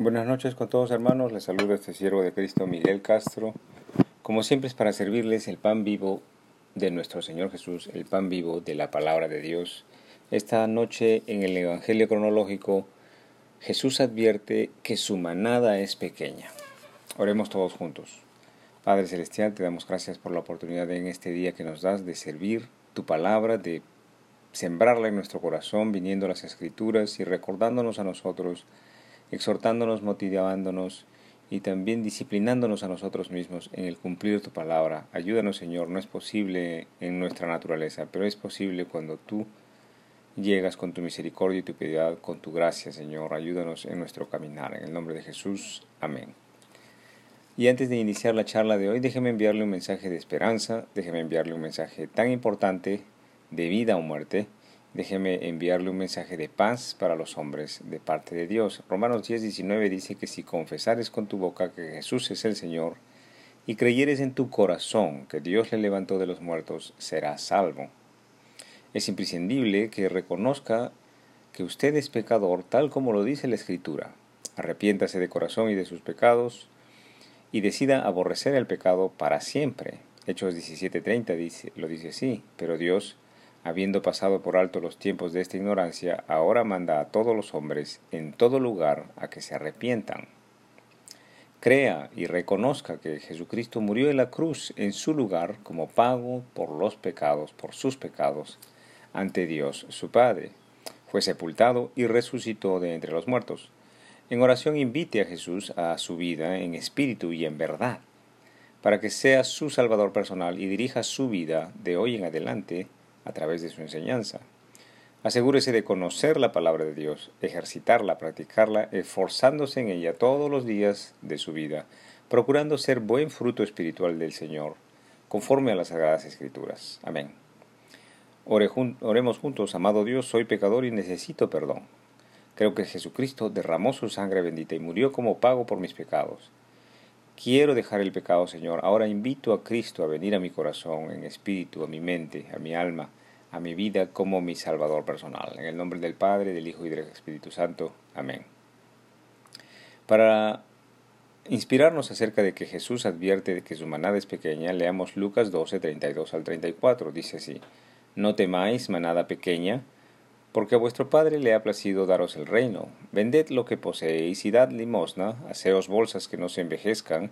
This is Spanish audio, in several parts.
Buenas noches con todos hermanos, les saluda este siervo de Cristo Miguel Castro. Como siempre es para servirles el pan vivo de nuestro Señor Jesús, el pan vivo de la palabra de Dios. Esta noche en el Evangelio cronológico Jesús advierte que su manada es pequeña. Oremos todos juntos. Padre Celestial, te damos gracias por la oportunidad en este día que nos das de servir tu palabra, de sembrarla en nuestro corazón, viniendo las escrituras y recordándonos a nosotros, exhortándonos, motivándonos y también disciplinándonos a nosotros mismos en el cumplir tu palabra. Ayúdanos, Señor, no es posible en nuestra naturaleza, pero es posible cuando tú llegas con tu misericordia y tu piedad, con tu gracia, Señor. Ayúdanos en nuestro caminar. En el nombre de Jesús. Amén. Y antes de iniciar la charla de hoy, déjeme enviarle un mensaje de esperanza, déjeme enviarle un mensaje tan importante de vida o muerte, déjeme enviarle un mensaje de paz para los hombres de parte de Dios. Romanos 10, 19 dice que si confesares con tu boca que Jesús es el Señor y creyeres en tu corazón que Dios le levantó de los muertos, serás salvo. Es imprescindible que reconozca que usted es pecador tal como lo dice la Escritura. Arrepiéntase de corazón y de sus pecados y decida aborrecer el pecado para siempre. Hechos 17:30 dice, lo dice así, pero Dios habiendo pasado por alto los tiempos de esta ignorancia, ahora manda a todos los hombres en todo lugar a que se arrepientan. Crea y reconozca que Jesucristo murió en la cruz en su lugar como pago por los pecados, por sus pecados, ante Dios su Padre. Fue sepultado y resucitó de entre los muertos. En oración invite a Jesús a su vida en espíritu y en verdad, para que sea su Salvador personal y dirija su vida de hoy en adelante a través de su enseñanza. Asegúrese de conocer la palabra de Dios, ejercitarla, practicarla, esforzándose en ella todos los días de su vida, procurando ser buen fruto espiritual del Señor, conforme a las Sagradas Escrituras. Amén. oremos juntos, amado Dios, soy pecador y necesito perdón. Creo que Jesucristo derramó su sangre bendita y murió como pago por mis pecados. Quiero dejar el pecado, Señor. Ahora invito a Cristo a venir a mi corazón, en espíritu, a mi mente, a mi alma, a mi vida como mi Salvador personal. En el nombre del Padre, del Hijo y del Espíritu Santo. Amén. Para inspirarnos acerca de que Jesús advierte de que su manada es pequeña, leamos Lucas 12, 32 al 34. Dice así, No temáis, manada pequeña, porque a vuestro Padre le ha placido daros el reino. Vended lo que poseéis y dad limosna, haceos bolsas que no se envejezcan,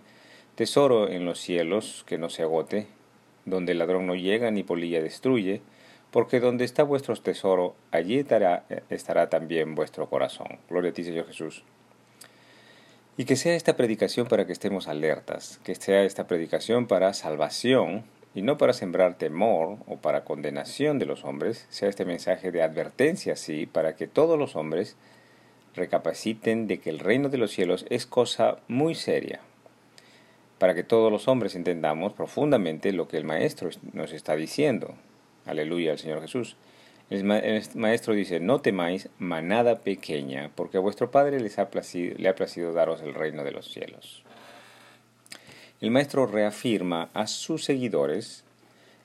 tesoro en los cielos que no se agote, donde el ladrón no llega ni polilla destruye, porque donde está vuestro tesoro, allí estará, también vuestro corazón. Gloria a ti, Señor Jesús. Y que sea esta predicación para que estemos alertas, que sea esta predicación para salvación y no para sembrar temor o para condenación de los hombres, sea este mensaje de advertencia, sí, para que todos los hombres recapaciten de que el reino de los cielos es cosa muy seria, para que todos los hombres entendamos profundamente lo que el Maestro nos está diciendo, Aleluya al Señor Jesús. El maestro dice, no temáis manada pequeña, porque a vuestro Padre les le ha placido daros el reino de los cielos. El maestro reafirma a sus seguidores,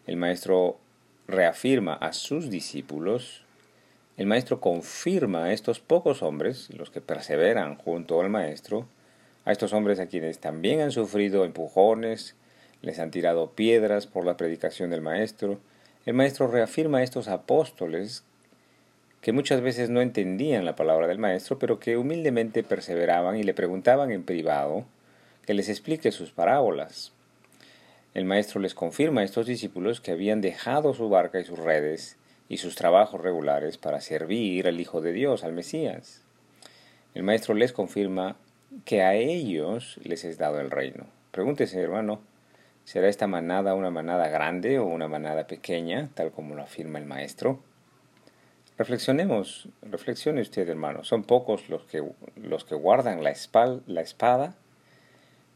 el maestro reafirma a sus discípulos, el maestro confirma a estos pocos hombres, los que perseveran junto al maestro, a estos hombres a quienes también han sufrido empujones, les han tirado piedras por la predicación del maestro, el maestro reafirma a estos apóstoles que muchas veces no entendían la palabra del maestro, pero que humildemente perseveraban y le preguntaban en privado que les explique sus parábolas. El maestro les confirma a estos discípulos que habían dejado su barca y sus redes y sus trabajos regulares para servir al Hijo de Dios, al Mesías. El maestro les confirma que a ellos les es dado el reino. Pregúntese, hermano, ¿Será esta manada una manada grande o una manada pequeña, tal como lo afirma el maestro? Reflexionemos, reflexione usted, hermano. ¿Son pocos los que, los que guardan la, la espada?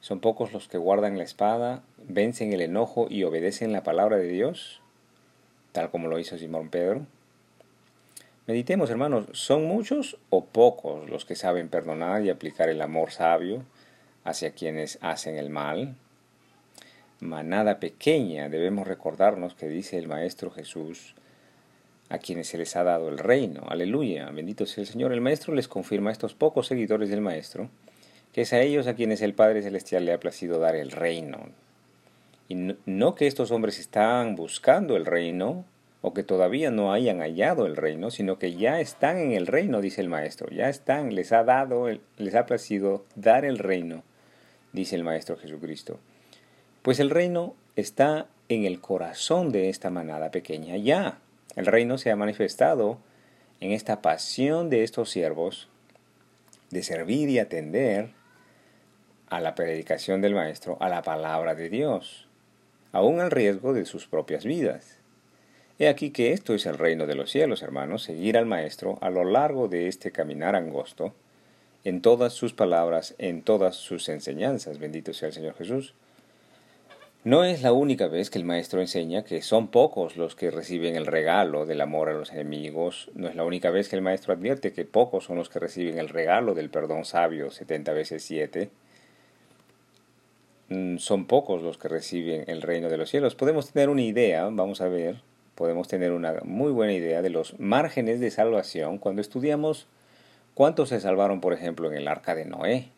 ¿Son pocos los que guardan la espada, vencen el enojo y obedecen la palabra de Dios? Tal como lo hizo Simón Pedro. Meditemos, hermanos, ¿son muchos o pocos los que saben perdonar y aplicar el amor sabio hacia quienes hacen el mal? manada pequeña, debemos recordarnos que dice el Maestro Jesús, a quienes se les ha dado el reino. Aleluya, bendito sea el Señor. El Maestro les confirma a estos pocos seguidores del Maestro que es a ellos a quienes el Padre Celestial le ha placido dar el reino. Y no, que estos hombres están buscando el reino, o que todavía no hayan hallado el reino, sino que ya están en el reino, dice el Maestro, ya están, les ha dado, les ha placido dar el reino, dice el Maestro Jesucristo. Pues el reino está en el corazón de esta manada pequeña ya. El reino se ha manifestado en esta pasión de estos siervos de servir y atender a la predicación del Maestro, a la palabra de Dios, aún al riesgo de sus propias vidas. He aquí que esto es el reino de los cielos, hermanos, seguir al Maestro a lo largo de este caminar angosto, en todas sus palabras, en todas sus enseñanzas. Bendito sea el Señor Jesús. No es la única vez que el Maestro enseña que son pocos los que reciben el regalo del amor a los enemigos. No es la única vez que el Maestro advierte que pocos son los que reciben el regalo del perdón sabio 70 veces 7. Mm, son pocos los que reciben el reino de los cielos. Podemos tener una idea, vamos a ver, podemos tener una muy buena idea de los márgenes de salvación cuando estudiamos cuántos se salvaron, por ejemplo, en el arca de Noé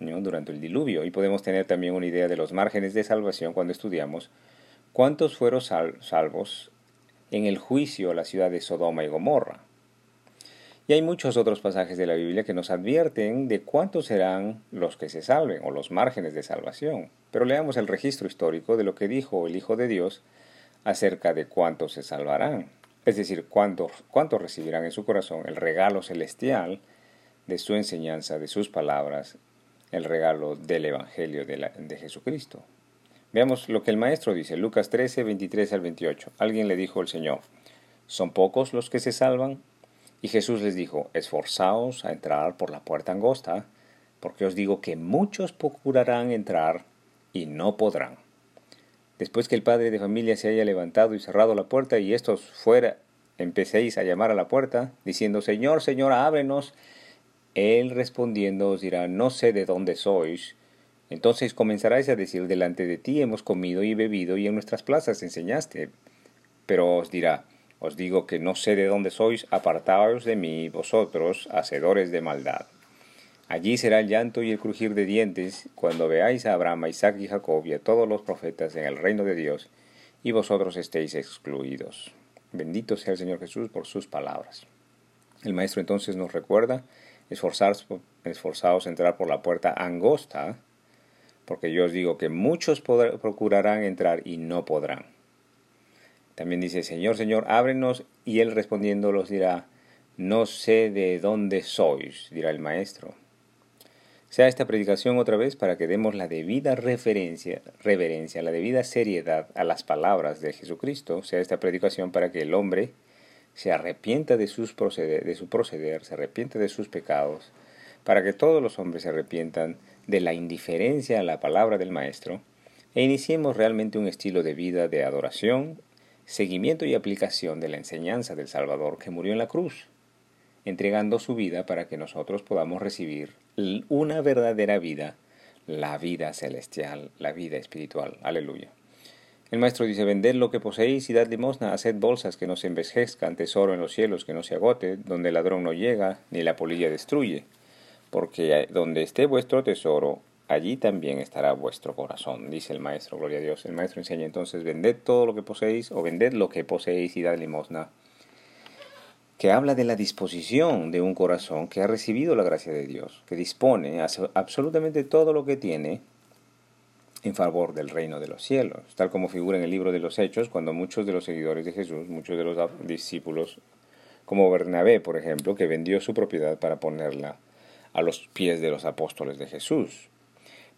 durante el diluvio. Y podemos tener también una idea de los márgenes de salvación cuando estudiamos cuántos fueron salvos en el juicio a la ciudad de Sodoma y Gomorra. Y hay muchos otros pasajes de la Biblia que nos advierten de cuántos serán los que se salven o los márgenes de salvación. Pero leamos el registro histórico de lo que dijo el Hijo de Dios acerca de cuántos se salvarán, es decir, cuántos, cuántos recibirán en su corazón el regalo celestial de su enseñanza, de sus palabras el regalo del Evangelio de, de, Jesucristo. Veamos lo que el Maestro dice, Lucas 13, 23 al 28. Alguien le dijo al Señor, ¿son pocos los que se salvan? Y Jesús les dijo, esforzaos a entrar por la puerta angosta, porque os digo que muchos procurarán entrar y no podrán. Después que el padre de familia se haya levantado y cerrado la puerta y estos fuera, empecéis a llamar a la puerta, diciendo, Señor, Señor, ábrenos, él respondiendo os dirá, no sé de dónde sois. Entonces comenzaréis a decir, delante de ti hemos comido y bebido y en nuestras plazas enseñaste. Pero os dirá, os digo que no sé de dónde sois, apartaos de mí, vosotros, hacedores de maldad. Allí será el llanto y el crujir de dientes cuando veáis a Abraham, a Isaac y Jacob y a todos los profetas en el reino de Dios, y vosotros estéis excluidos. Bendito sea el Señor Jesús por sus palabras. El Maestro entonces nos recuerda esforzados, esforzados a entrar por la puerta angosta, porque yo os digo que muchos procurarán entrar y no podrán. También dice, Señor, Señor, ábrenos, y él respondiendo los dirá, no sé de dónde sois, dirá el maestro. Sea esta predicación otra vez para que demos la debida referencia, reverencia, la debida seriedad a las palabras de Jesucristo. Sea esta predicación para que el hombre se arrepienta de, su proceder, se arrepienta de sus pecados, para que todos los hombres se arrepientan de la indiferencia a la palabra del Maestro, e iniciemos realmente un estilo de vida de adoración, seguimiento y aplicación de la enseñanza del Salvador que murió en la cruz, entregando su vida para que nosotros podamos recibir una verdadera vida, la vida celestial, la vida espiritual. Aleluya. El maestro dice, vended lo que poseéis y dad limosna, haced bolsas que no se envejezcan, tesoro en los cielos que no se agote, donde el ladrón no llega, ni la polilla destruye. Porque donde esté vuestro tesoro, allí también estará vuestro corazón, dice el maestro, gloria a Dios. El maestro enseña entonces, vended todo lo que poseéis, o vended lo que poseéis y dad limosna, que habla de la disposición de un corazón que ha recibido la gracia de Dios, que dispone absolutamente todo lo que tiene en favor del reino de los cielos, tal como figura en el libro de los Hechos, cuando muchos de los seguidores de Jesús, muchos de los discípulos, como Bernabé, por ejemplo, que vendió su propiedad para ponerla a los pies de los apóstoles de Jesús.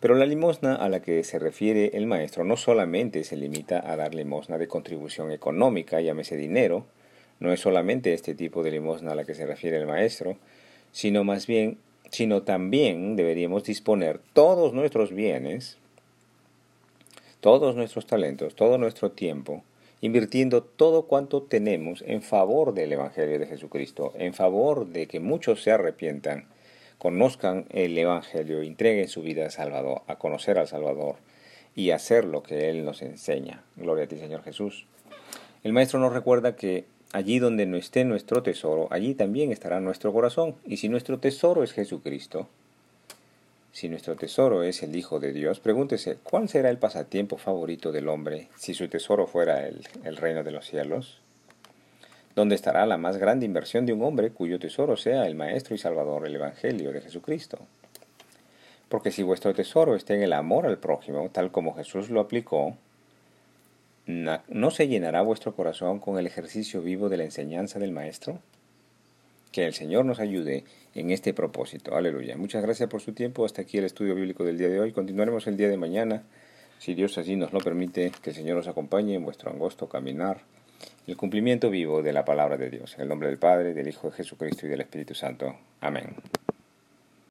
Pero la limosna a la que se refiere el maestro no solamente se limita a dar limosna de contribución económica, llámese dinero, no es solamente este tipo de limosna a la que se refiere el maestro, sino más bien, sino también deberíamos disponer todos nuestros bienes todos nuestros talentos, todo nuestro tiempo, invirtiendo todo cuanto tenemos en favor del Evangelio de Jesucristo, en favor de que muchos se arrepientan, conozcan el Evangelio, entreguen su vida al Salvador, a conocer al Salvador y hacer lo que Él nos enseña. Gloria a ti, Señor Jesús. El Maestro nos recuerda que allí donde no esté nuestro tesoro, allí también estará nuestro corazón. Y si nuestro tesoro es Jesucristo, Si nuestro tesoro es el Hijo de Dios, pregúntese, ¿cuál será el pasatiempo favorito del hombre si su tesoro fuera el, el reino de los cielos? ¿Dónde estará la más grande inversión de un hombre cuyo tesoro sea el Maestro y Salvador, el Evangelio de Jesucristo? Porque si vuestro tesoro está en el amor al prójimo, tal como Jesús lo aplicó, ¿no se llenará vuestro corazón con el ejercicio vivo de la enseñanza del Maestro? Que el Señor nos ayude en este propósito. Aleluya. Muchas gracias por su tiempo. Hasta aquí el estudio bíblico del día de hoy. Continuaremos el día de mañana. Si Dios así nos lo permite, que el Señor os acompañe en vuestro angosto caminar, el cumplimiento vivo de la palabra de Dios. En el nombre del Padre, del Hijo de Jesucristo y del Espíritu Santo. Amén.